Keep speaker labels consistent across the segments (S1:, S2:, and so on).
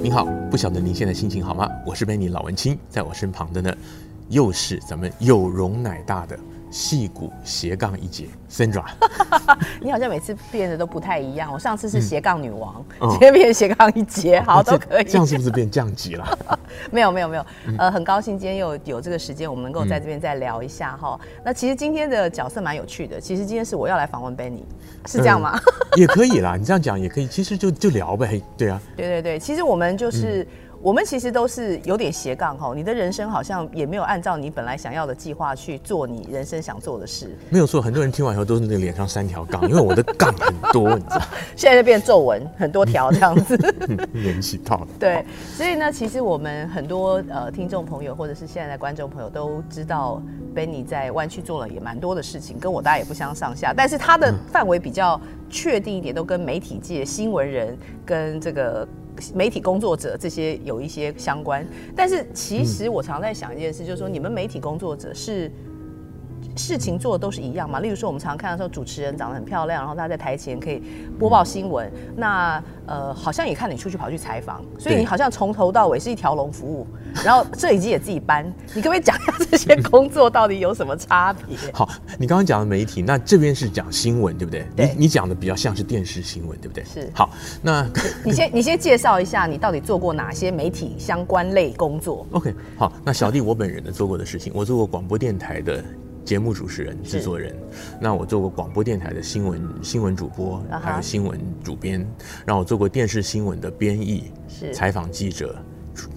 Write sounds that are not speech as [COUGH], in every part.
S1: 您好，不晓得您现在心情好吗？我是 Benny 老文青，在我身旁的呢，又是咱们有容乃大的。矽谷斜杠一姐，Sandra，[LAUGHS]
S2: 你好像每次变得都不太一样。我上次是斜杠女王，嗯、今天变斜杠一姐，好都可以。
S1: 这样是不是变降级了？[LAUGHS]
S2: 没有没有没有，呃，很高兴今天又有这个时间，我们能够在这边再聊一下哈。嗯、那其实今天的角色蛮有趣的，其实今天是我要来访问 Benny，是这样吗？
S1: 嗯、也可以啦，你这样讲也可以。其实就就聊呗，对啊。[LAUGHS]
S2: 对对对，其实我们就是。嗯我们其实都是有点斜杠哈，你的人生好像也没有按照你本来想要的计划去做你人生想做的事。
S1: 没有错，很多人听完以后都是那个脸上三条杠，因为我的杠很多，你知道。
S2: 现在就变皱纹，很多条这样子。
S1: 连起套。
S2: 对，所以呢，其实我们很多呃听众朋友或者是现在的观众朋友都知道，Benny 在湾区做了也蛮多的事情，跟我大家也不相上下，但是他的范围比较确定一点，都跟媒体界新闻人跟这个。媒体工作者这些有一些相关，但是其实我常在想一件事，就是说你们媒体工作者是。事情做的都是一样嘛？例如说，我们常常看到说主持人长得很漂亮，然后他在台前可以播报新闻。那呃，好像也看你出去跑去采访，所以你好像从头到尾是一条龙服务。然后摄影机也自己搬，你可不可以讲一下这些工作到底有什么差别？
S1: 好，你刚刚讲的媒体，那这边是讲新闻，对不对？
S2: 对。
S1: 你你讲的比较像是电视新闻，对不对？
S2: 是。
S1: 好，那 [LAUGHS]
S2: 你先你先介绍一下你到底做过哪些媒体相关类工作
S1: ？OK，好，那小弟我本人呢做过的事情，我做过广播电台的。节目主持人、制作人，那我做过广播电台的新闻新闻主播，还有新闻主编，然后我做过电视新闻的编译、是。采访记者，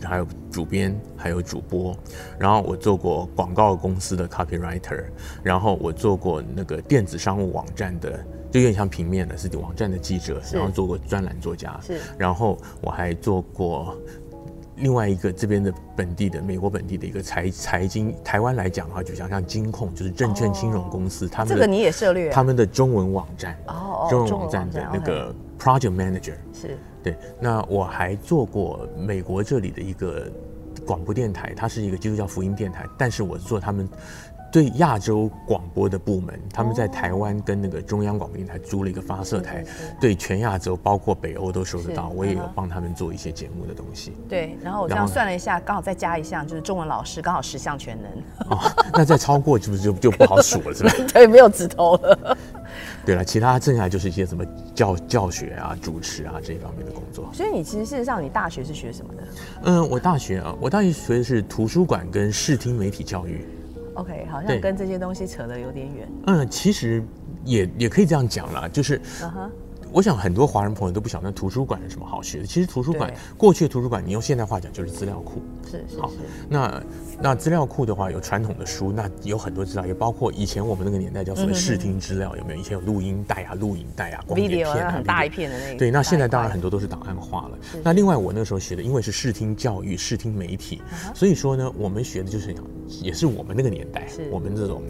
S1: 还有主编，还有主播，然后我做过广告公司的 copywriter，然后我做过那个电子商务网站的，就有点像平面的，是网站的记者，然后做过专栏作家，是，然后我还做过。另外一个这边的本地的美国本地的一个财财经，台湾来讲的话，就像像金控，就是证券金融公司，他们
S2: 这个你也涉猎，
S1: 他们的中文网站哦，中文网站的那个 project manager 是对。那我还做过美国这里的一个广播电台，它是一个基督教福音电台，但是我做他们。对亚洲广播的部门，他们在台湾跟那个中央广播电台租了一个发射台，对全亚洲包括北欧都收得到。我也有帮他们做一些节目的东西。
S2: 对，然后我这样算了一下，刚好再加一项，就是中文老师，刚好十项全能。
S1: 哦，那再超过是不是就就不好数了，是吧？[LAUGHS]
S2: 对，没有指头了。
S1: 对了，其他剩下就是一些什么教教学啊、主持啊这一方面的工作。
S2: 所以你其实事实上，你大学是学什么的？
S1: 嗯，我大学啊，我大学学的是图书馆跟视听媒体教育。
S2: OK，好像跟这些东西扯得有点远。
S1: 嗯，其实也也可以这样讲啦，就是，uh. 我想很多华人朋友都不晓得图书馆有什么好学的。其实图书馆过去的图书馆，你用现代话讲就是资料库。
S2: 是是是。
S1: 好，那。那资料库的话，有传统的书，那有很多资料，也包括以前我们那个年代叫所谓视听资料，有没有？以前有录音带啊、录影带啊、光碟片啊，
S2: 很大一片的那个。
S1: 对，那现在当然很多都是档案化了。那另外我那个时候学的，因为是视听教育、视听媒体，所以说呢，我们学的就是也是我们那个年代，我们这种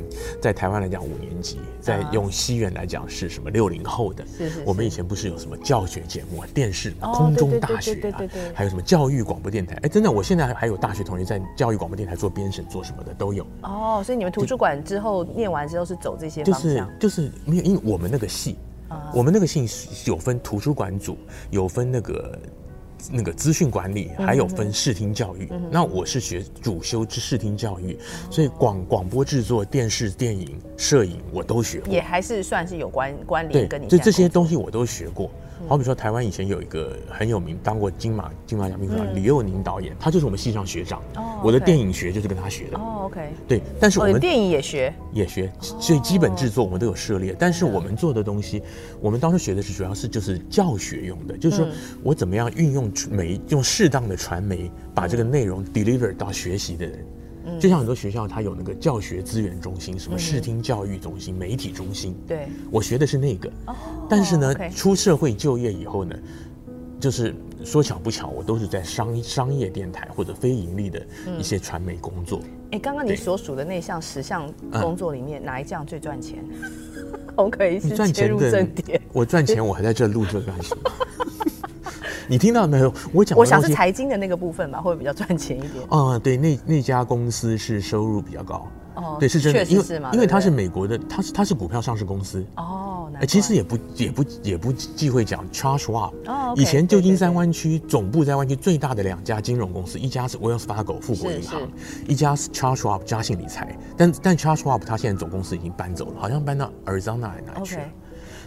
S1: 在台湾来讲五年级，在用西元来讲是什么六零后的。是是。我们以前不是有什么教学节目啊、电视、空中大学啊，还有什么教育广播电台？哎，真的，我现在还还有大学同学在教育广播电台做编审，做什么？的都有
S2: 哦，所以你们图书馆之后念完之后是走这些方向，
S1: 就是就是没有，因为我们那个系，啊、我们那个系有分图书馆组，有分那个那个资讯管理，还有分视听教育。嗯、那我是学主修之视听教育，嗯、所以广广播制作、电视、电影、摄影我都学过，
S2: 也还是算是有关关联。跟你
S1: 就这些东西我都学过。好比说，台湾以前有一个很有名，当过金马金马奖评审的李幼宁导演，他就是我们系上学长。哦，我的电影学就是跟他学的。
S2: 哦，OK。
S1: 对，但是我们
S2: 电影也学，
S1: 也学，所以基本制作我们都有涉猎。但是我们做的东西，我们当时学的是主要是就是教学用的，就是说我怎么样运用媒，用适当的传媒，把这个内容 deliver 到学习的人。就像很多学校，它有那个教学资源中心，什么视听教育中心、媒体中心。对，我学的是那个。但是呢，出社会就业以后呢，就是说巧不巧，我都是在商商业电台或者非盈利的一些传媒工作。
S2: 哎，刚刚你所属的那项十项工作里面，哪一项最赚钱？[LAUGHS] 我可以是切入正点。
S1: 我赚钱，我还在这录这干什么？你听到没有？我讲，
S2: 我想是财经的那个部分吧，会比较赚钱一点。
S1: 啊、嗯，对，那那家公司是收入比较高。
S2: 哦，
S1: 对，是真的，因为因为它是美国的，它是它是股票上市公司。
S2: 哦，
S1: 哎，其实也不也不也不忌讳讲 Charles Schwab。
S2: 哦，
S1: 以前旧金山湾区总部在湾区最大的两家金融公司，一家是 Wells Fargo 富国银行，一家是 Charles Schwab 嘉信理财。但但 Charles Schwab 他现在总公司已经搬走了，好像搬到 Arizona 还哪里去了。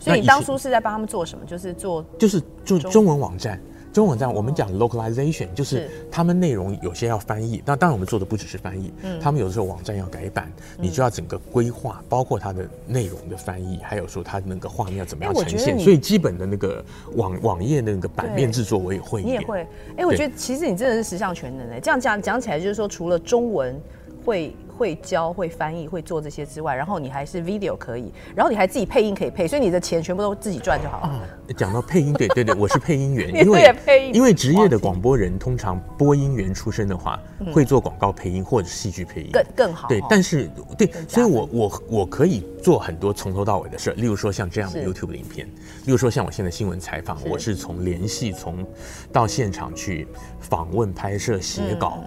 S2: 所以你当初是在帮他们做什么？就是做
S1: 就是做中文网站。中文网站我们讲 localization，就是他们内容有些要翻译。那当然我们做的不只是翻译，他们有的时候网站要改版，你就要整个规划，包括它的内容的翻译，还有说它那个画面要怎么样呈现。所以基本的那个网网页那个版面制作我也会。
S2: 你也会？哎，我觉得其实你真的是十项全能哎。这样讲讲起来就是说，除了中文会。会教、会翻译、会做这些之外，然后你还是 video 可以，然后你还自己配音可以配，所以你的钱全部都自己赚就好了。啊，
S1: 讲到配音，对对对，我是配音员，[LAUGHS]
S2: 因为
S1: 因为职业的广播人通常播音员出身的话，会做广告配音或者戏剧配音。
S2: 更更好。
S1: 对，但是对，所以我我我可以做很多从头到尾的事，例如说像这样的 YouTube 的影片，例如说像我现在新闻采访，我是从联系从到现场去访问、拍摄、写稿、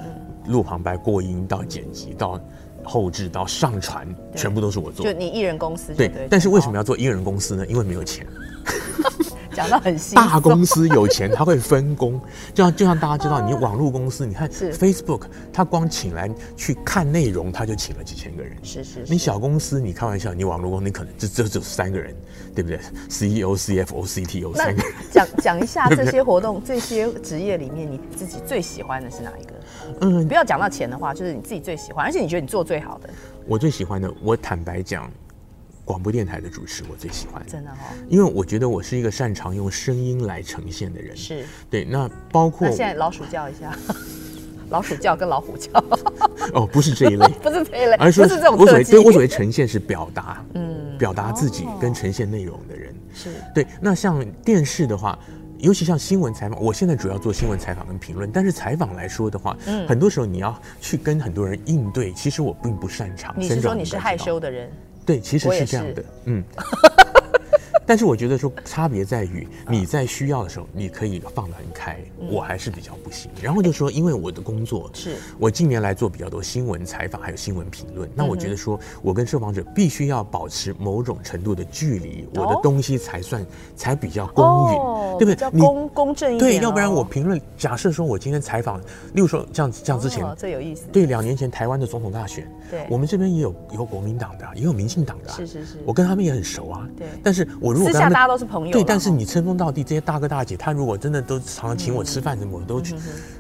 S1: 录旁白、过音到剪辑到。后置到上传，全部都是我做。
S2: 就你艺人公司
S1: 对，但是为什么要做艺人公司呢？因为没有钱。[LAUGHS]
S2: 讲到很细。
S1: 大公司有钱，他会分工。[LAUGHS] 就像就像大家知道，你网络公司，你看 Facebook，他光请来去看内容，他就请了几千个人。
S2: 是是。
S1: 你小公司，你开玩笑，你网络公司你可能就只有三个人，对不对？CEO、CFO、CTO 三个人。
S2: 讲讲一下 [LAUGHS] 这些活动、这些职业里面，你自己最喜欢的是哪一个？嗯，不要讲到钱的话，就是你自己最喜欢，而且你觉得你做最好的。
S1: 我最喜欢的，我坦白讲。广播电台的主持我最喜欢，
S2: 真的哈、哦，
S1: 因为我觉得我是一个擅长用声音来呈现的人。
S2: 是，
S1: 对，那包括
S2: 那现在老鼠叫一下，[LAUGHS] 老鼠叫跟老虎叫。[LAUGHS]
S1: 哦，不是这一类，[LAUGHS]
S2: 不是这一类，
S1: 而是说
S2: 不是这种
S1: 我所谓对我所谓呈现是表达，嗯，表达自己跟呈现内容的人。
S2: 是
S1: 对。那像电视的话，尤其像新闻采访，我现在主要做新闻采访跟评论，但是采访来说的话，嗯，很多时候你要去跟很多人应对，其实我并不擅长。
S2: 你是说你是害羞的人？
S1: 对，其实是这样的，嗯。[LAUGHS] 但是我觉得说差别在于你在需要的时候，你可以放得很开，我还是比较不行。然后就说，因为我的工作是我近年来做比较多新闻采访，还有新闻评论，那我觉得说我跟受访者必须要保持某种程度的距离，我的东西才算才比较公允，对不对？
S2: 公公正一点。
S1: 对，要不然我评论，假设说我今天采访，例如说像像之前，
S2: 最有意思。
S1: 对，两年前台湾的总统大选，对，我们这边也有有国民党的，也有民进党的，
S2: 是是是，
S1: 我跟他们也很熟啊。
S2: 对，
S1: 但是我如果。
S2: 私下大家都是朋友。
S1: 对，但是你称兄道弟，这些大哥大姐，他如果真的都常常请我吃饭什么，我都去，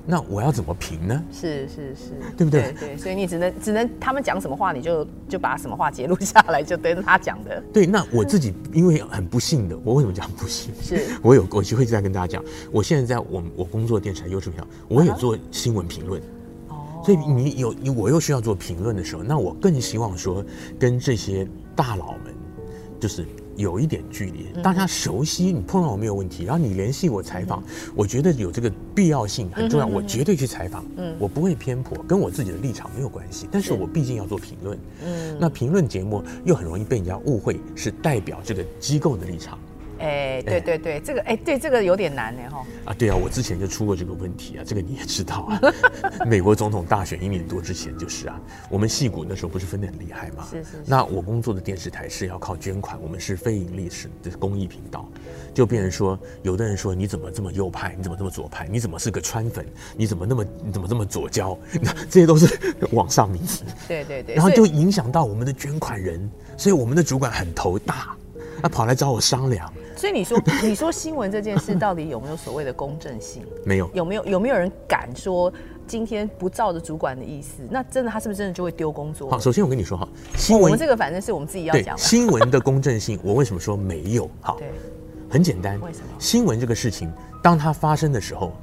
S1: 那我要怎么评呢？
S2: 是是是，
S1: 对不对？
S2: 对，所以你只能只能他们讲什么话，你就就把什么话截录下来，就对着他讲的。
S1: 对，那我自己因为很不幸的，我为什么讲不幸？是 [LAUGHS] 我有我就会再跟大家讲，我现在在我我工作电视台优视频道，我也做新闻评论。哦，所以你有你我又需要做评论的时候，那我更希望说跟这些大佬们，就是。有一点距离，大家熟悉，你碰到我没有问题。然后你联系我采访，我觉得有这个必要性很重要，我绝对去采访。嗯，我不会偏颇，跟我自己的立场没有关系。但是我毕竟要做评论，嗯，那评论节目又很容易被人家误会是代表这个机构的立场。
S2: 哎，对对对，这个哎，对这个有点难呢哈。
S1: 啊，对啊，我之前就出过这个问题啊，这个你也知道啊。[LAUGHS] 美国总统大选一年多之前就是啊，我们戏骨那时候不是分得很厉害吗？是是。那我工作的电视台是要靠捐款，我们是非盈利式的公益频道，就变成说，有的人说你怎么这么右派，你怎么这么左派，你怎么是个川粉，你怎么那么你怎么这么左胶，这些都是 [LAUGHS] 网上名词。
S2: 对对对。
S1: 然后就影响到我们的捐款人，所以我们的主管很头大，他跑来找我商量。
S2: 所以你说，[LAUGHS] 你说新闻这件事到底有没有所谓的公正性？
S1: 没有。
S2: 有没有有没有人敢说今天不照着主管的意思？那真的他是不是真的就会丢工作？
S1: 好，首先我跟你说哈，新闻、
S2: 哦、我们这个反正是我们自己要讲的。
S1: 新闻的公正性，我为什么说没有？好，
S2: 对，
S1: 很简单。
S2: 为什么？
S1: 新闻这个事情，当它发生的时候，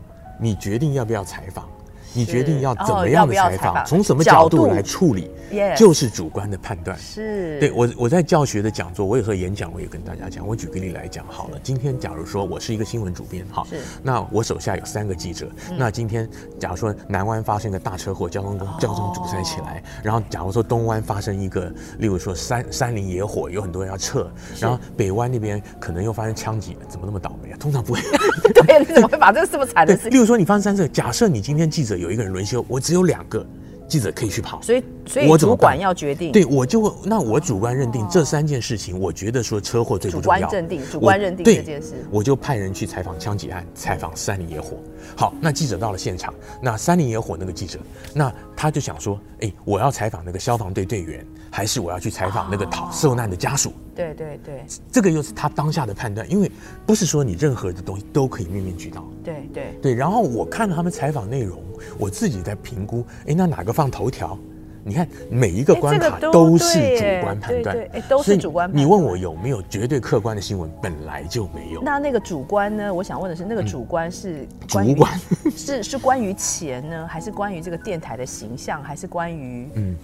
S1: 你决定要不要采访？你决定要怎么样的采访，从什么角度来处理，就是主观的判断。
S2: 是，
S1: 对我我在教学的讲座，我有时候演讲，我也跟大家讲。我举个例来讲好了，今天假如说我是一个新闻主编，哈，那我手下有三个记者。那今天假如说南湾发生一个大车祸，交通交通堵塞起来，然后假如说东湾发生一个，例如说山山林野火，有很多人要撤，然后北湾那边可能又发生枪击，怎么那么倒霉啊？通常不会。[LAUGHS]
S2: 对，你怎么会把这个这么惨的事？
S1: 例如说你发生三次，假设你今天记者有。一个人轮休，我只有两个记者可以去跑，
S2: 所以所以主管要决定。
S1: 对，我就会那我主观认定这三件事情，我觉得说车祸最不重要。
S2: 主观认定，主观认定这件事，
S1: 我就派人去采访枪击案，采访三林野火。好，那记者到了现场，那三林野火那个记者，那他就想说，哎，我要采访那个消防队队员，还是我要去采访那个逃受难的家属？
S2: 对对对，
S1: 这个又是他当下的判断，因为不是说你任何的东西都可以面面俱到。
S2: 对对
S1: 对，然后我看了他们采访内容，我自己在评估，哎，那哪个放头条？你看每一个关卡都是主观判断，
S2: 哎，都是主观判断。
S1: 你问我有没有绝对客观的新闻，本来就没有。
S2: 那那个主观呢？我想问的是，那个主观是
S1: 主管
S2: 是是关于钱呢，还是关于这个电台的形象，还是关于嗯？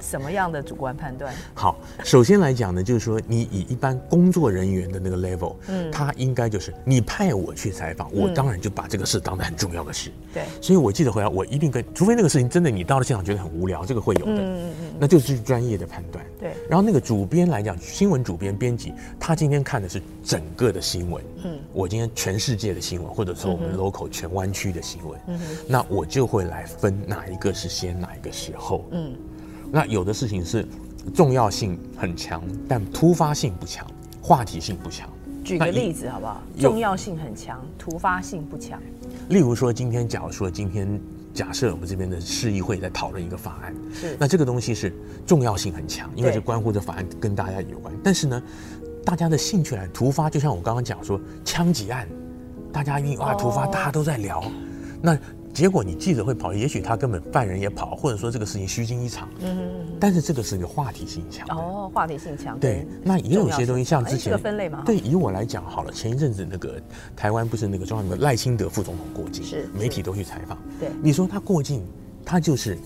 S2: 什么样的主观判断？
S1: 好，首先来讲呢，就是说你以一般工作人员的那个 level，嗯，他应该就是你派我去采访，我当然就把这个事当得很重要的事。
S2: 对，
S1: 所以我记得回来，我一定跟，除非那个事情真的你到了现场觉得很无聊，这个会有的，嗯嗯嗯，那就是专业的判断。
S2: 对，
S1: 然后那个主编来讲，新闻主编编辑，他今天看的是整个的新闻，嗯，我今天全世界的新闻，或者说我们 local 全湾区的新闻，嗯哼，那我就会来分哪一个是先，哪一个时候，嗯。那有的事情是重要性很强，但突发性不强，话题性不强。
S2: 举个例子好不好？重要性很强，突发性不强。
S1: 例如说，今天假如说今天假设我们这边的市议会在讨论一个法案，
S2: 是
S1: 那这个东西是重要性很强，因为是关乎这法案跟大家有关。但是呢，大家的兴趣来突发，就像我刚刚讲说枪击案，大家一定哇突发，大家都在聊，那。结果你记者会跑，也许他根本犯人也跑，或者说这个事情虚惊一场。嗯。但是这个是一个话题性强。
S2: 哦，话题性强。
S1: 对，那也有些东西像之前。
S2: 这个分类吗？
S1: 对，以我来讲好了，前一阵子那个台湾不是那个中央那个赖清德副总统过境，
S2: 是
S1: 媒体都去采访。
S2: 对，
S1: 你说他过境，他就是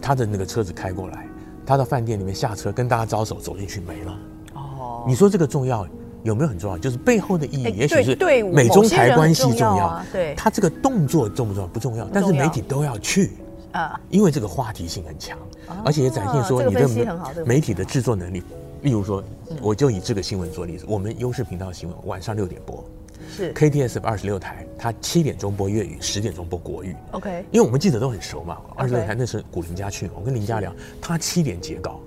S1: 他的那个车子开过来，他到饭店里面下车跟大家招手走进去没了。哦。你说这个重要？有没有很重要？就是背后的意义，也许是美中台关系重要。
S2: 对，
S1: 他这个动作重不重要？不重要，但是媒体都要去啊，因为这个话题性很强，而且也展现说你的媒体的制作能力。例如说，我就以这个新闻做例子，我们优视频道新闻晚上六点播，
S2: 是
S1: KTS 二十六台，它七点钟播粤语，十点钟播国语。
S2: OK，
S1: 因为我们记者都很熟嘛，二十六台那时候古林家去，我跟林家聊，他七点截稿，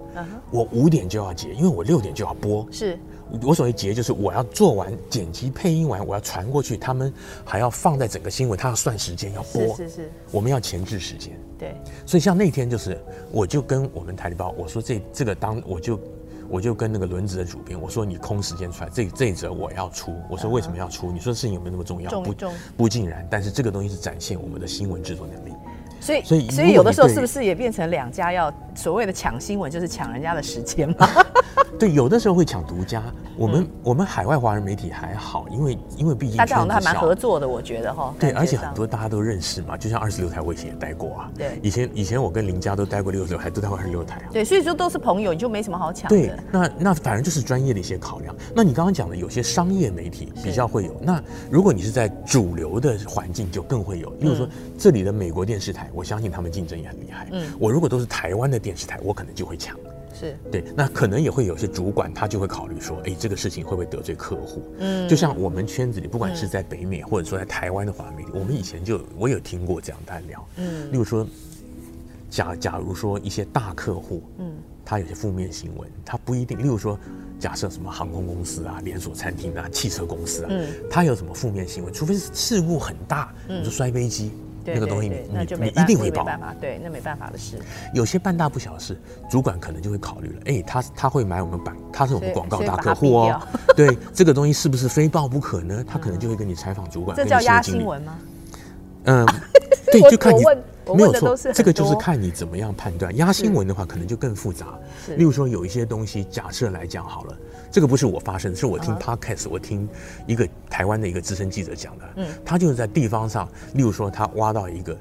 S1: 我五点就要结，因为我六点就要播。
S2: 是。
S1: 我所谓结就是我要做完剪辑配音完，我要传过去，他们还要放在整个新闻，他要算时间要播，
S2: 是是是，
S1: 我们要前置时间。
S2: 对，
S1: 所以像那天就是，我就跟我们台里报我说这这个当我就我就跟那个轮子的主编我说，你空时间出来，这这一则我要出，我说为什么要出？你说事情有没有那么重要？不不尽然，但是这个东西是展现我们的新闻制作能力。
S2: 所以所以所以有的时候是不是也变成两家要所谓的抢新闻，就是抢人家的时间嘛？[LAUGHS]
S1: 对，有的时候会抢独家。我们、嗯、我们海外华人媒体还好，因为因为毕竟大家
S2: 还蛮合作的，我觉得哈。
S1: 对，而且很多大家都认识嘛，就像二十六台我以前也待过啊。
S2: 对，
S1: 以前以前我跟林家都待过六十六台，都待过二十六台啊。
S2: 对，所以说都是朋友，你就没什么好抢的。
S1: 对，那那反正就是专业的一些考量。那你刚刚讲的有些商业媒体比较会有，那如果你是在主流的环境，就更会有。例如说这里的美国电视台，我相信他们竞争也很厉害。嗯，我如果都是台湾的电视台，我可能就会抢。
S2: 是
S1: 对，那可能也会有些主管，他就会考虑说，哎，这个事情会不会得罪客户？嗯，就像我们圈子里，不管是在北美或者说在台湾的华媒体，我们以前就我有听过这样单聊，嗯，例如说，假假如说一些大客户，嗯，他有些负面新闻，他不一定，例如说，假设什么航空公司啊、连锁餐厅啊、汽车公司啊，嗯，他有什么负面新闻，除非是事故很大，嗯，比如说摔飞机。那个东西你你你一定会报，
S2: 对，那没办法的事。
S1: 有些半大不小的事，主管可能就会考虑了。哎，他他会买我们版，他是我们广告大客户哦。[LAUGHS] 对，这个东西是不是非报不可呢？他可能就会跟你采访主管。
S2: 这叫压新闻吗？
S1: 嗯，[LAUGHS] 对，就看你没有错。这个就是看你怎么样判断。压新闻的话，可能就更复杂。例如说，有一些东西，假设来讲好了。这个不是我发生，是我听 podcast，、uh huh. 我听一个台湾的一个资深记者讲的。嗯，他就是在地方上，例如说他挖到一个。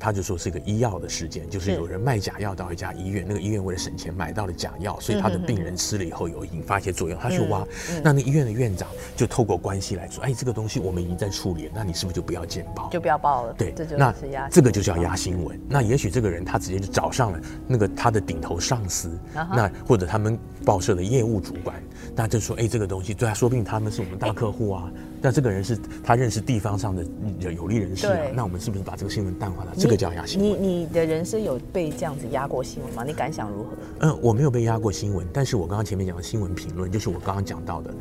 S1: 他就说是一个医药的事件，就是有人卖假药到一家医院，那个医院为了省钱买到了假药，所以他的病人吃了以后有引发一些作用，他去挖，那那医院的院长就透过关系来说，哎，这个东西我们已经在处理，那你是不是就不要见报？
S2: 就不要报了。
S1: 对，那这个就叫压新闻。那也许这个人他直接就找上了那个他的顶头上司，那或者他们报社的业务主管，那就说，哎，这个东西对他，说不定他们是我们大客户啊。那这个人是他认识地方上的有有利人士啊，那我们是不是把这个新闻淡化了？这个叫压新闻。
S2: 你你的人生有被这样子压过新闻吗？你感想如何？
S1: 嗯，我没有被压过新闻，但是我刚刚前面讲的新闻评论，就是我刚刚讲到的，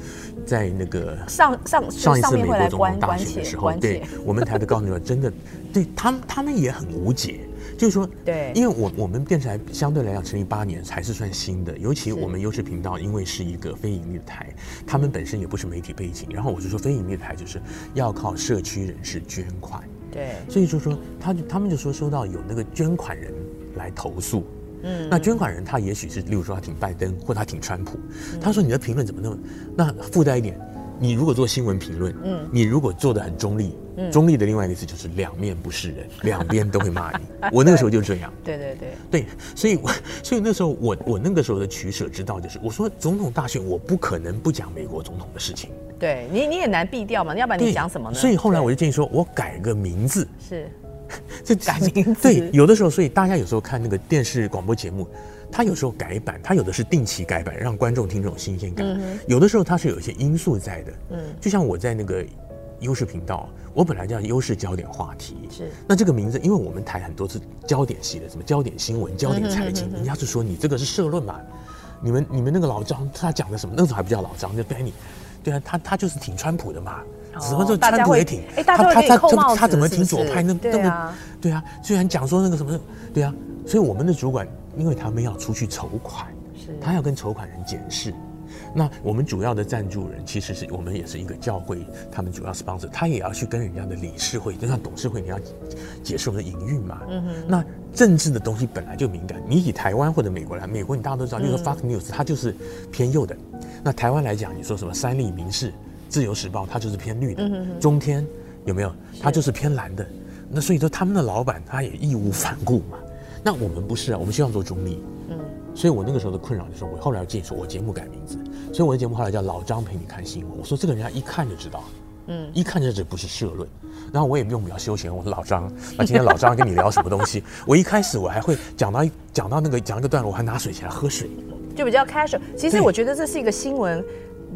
S1: 在那个
S2: 上上
S1: 上一次美国总统大选的时候，对我们台的高层真的对他们他们也很无解。就是说，
S2: 对，
S1: 因为我我们电视台相对来讲成立八年还是算新的，尤其我们优质频道，因为是一个非盈利的台，他们本身也不是媒体背景，然后我就说非盈利的台就是要靠社区人士捐款，
S2: 对，
S1: 所以就说他就他们就说收到有那个捐款人来投诉，嗯，那捐款人他也许是例如说他挺拜登或他挺川普，他说你的评论怎么那么，那附带一点。你如果做新闻评论，嗯，你如果做的很中立，嗯，中立的另外一个词就是两面不是人，[LAUGHS] 两边都会骂你。我那个时候就这样，
S2: 对对对
S1: 对，所以我 [LAUGHS] 所以那时候我我那个时候的取舍之道就是，我说总统大选我不可能不讲美国总统的事情，
S2: 对你你也难避掉嘛，要不然你讲什么呢？
S1: 所以后来我就建议说，我改个名字，
S2: 是，[LAUGHS]
S1: 这
S2: 改名字，
S1: 对，有的时候，所以大家有时候看那个电视广播节目。它有时候改版，它有的是定期改版，让观众听这种新鲜感。嗯、有的时候它是有一些因素在的。嗯，就像我在那个优势频道，我本来叫优势焦点话题。是。那这个名字，因为我们台很多是焦点系的，什么焦点新闻、焦点财经，嗯、哼哼哼人家就说你这个是社论嘛。你们你们那个老张他讲的什么？那时候还不叫老张，叫 Benny。对啊，他他就是挺川普的嘛。哦、什么时候川普也挺？
S2: 他他他
S1: 他怎么挺左派？那
S2: 那么，
S1: 对啊。虽然讲说那个什么，对啊。所以我们的主管。因为他们要出去筹款，他要跟筹款人检视。那我们主要的赞助人其实是我们也是一个教会，他们主要 sponsor，他也要去跟人家的理事会，就像董事会，你要解释我们的营运嘛。嗯哼。那政治的东西本来就敏感，你以台湾或者美国来，美国你大家都知道，就是 Fox News，它就是偏右的。那台湾来讲，你说什么三立、民事、自由时报，它就是偏绿的。嗯哼。中天有没有？它就是偏蓝的。那所以说，他们的老板他也义无反顾嘛。那我们不是啊，我们希望做中立。嗯，所以我那个时候的困扰就是，我后来要建议说，我节目改名字，所以我的节目后来叫老张陪你看新闻。我说这个人家一看就知道，嗯，一看就知道不是社论。然后我也不用比较休闲，我说老张，那今天老张跟你聊什么东西？[LAUGHS] 我一开始我还会讲到讲到那个讲一个段落，我还拿水起来喝水，
S2: 就比较 casual。其实我觉得这是一个新闻。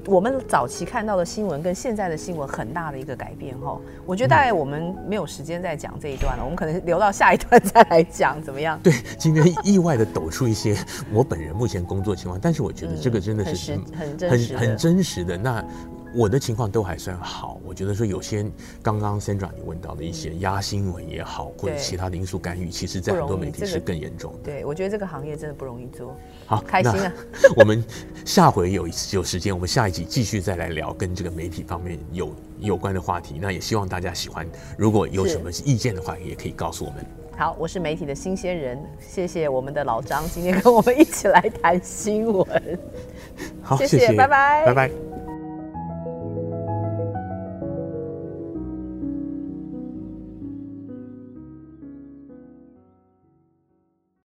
S2: 我们早期看到的新闻跟现在的新闻很大的一个改变哈，我觉得大概我们没有时间再讲这一段了，我们可能留到下一段再来讲，怎么样？
S1: 对，今天意外的抖出一些我本人目前工作情况，但是我觉得这个真的是
S2: 很真实、
S1: 很真实的那。我的情况都还算好，我觉得说有些刚刚 Sandra 你问到的一些压新闻也好，或者其他的因素干预，其实在很多媒体是更严重的。
S2: 对，我觉得这个行业真的不容易做。
S1: 好，
S2: 开心啊！[LAUGHS]
S1: 我们下回有有时间，我们下一集继续再来聊跟这个媒体方面有有关的话题。那也希望大家喜欢，如果有什么意见的话，也可以告诉我们。
S2: 好，我是媒体的新鲜人，谢谢我们的老张今天跟我们一起来谈新闻。
S1: 好，谢谢，谢谢，拜拜，拜拜。